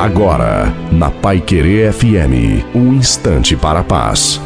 Agora, na Pai Querer FM, um instante para a paz.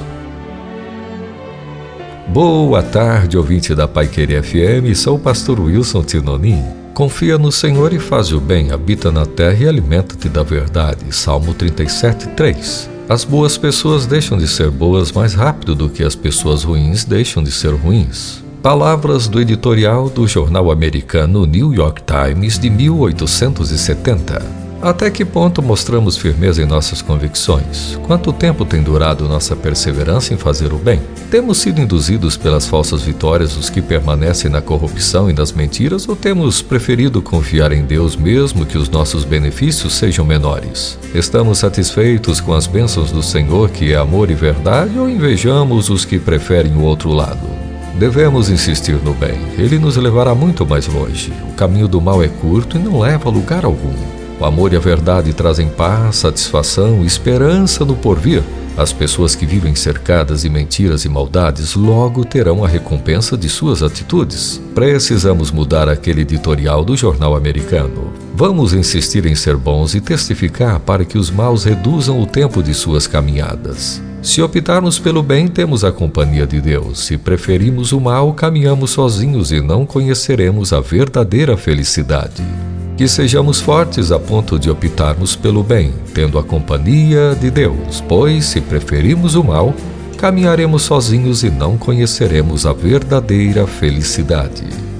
Boa tarde, ouvinte da Pai Querer FM. Sou o pastor Wilson Tinonim. Confia no Senhor e faz o bem, habita na terra e alimenta-te da verdade. Salmo 37, 3. As boas pessoas deixam de ser boas mais rápido do que as pessoas ruins deixam de ser ruins. Palavras do editorial do jornal americano New York Times de 1870. Até que ponto mostramos firmeza em nossas convicções? Quanto tempo tem durado nossa perseverança em fazer o bem? Temos sido induzidos pelas falsas vitórias os que permanecem na corrupção e nas mentiras ou temos preferido confiar em Deus mesmo que os nossos benefícios sejam menores? Estamos satisfeitos com as bênçãos do Senhor, que é amor e verdade, ou invejamos os que preferem o outro lado? Devemos insistir no bem, ele nos levará muito mais longe. O caminho do mal é curto e não leva a lugar algum. O amor e a verdade trazem paz, satisfação e esperança no porvir. As pessoas que vivem cercadas de mentiras e maldades logo terão a recompensa de suas atitudes. Precisamos mudar aquele editorial do jornal americano. Vamos insistir em ser bons e testificar para que os maus reduzam o tempo de suas caminhadas. Se optarmos pelo bem, temos a companhia de Deus. Se preferimos o mal, caminhamos sozinhos e não conheceremos a verdadeira felicidade. Que sejamos fortes a ponto de optarmos pelo bem, tendo a companhia de Deus, pois, se preferimos o mal, caminharemos sozinhos e não conheceremos a verdadeira felicidade.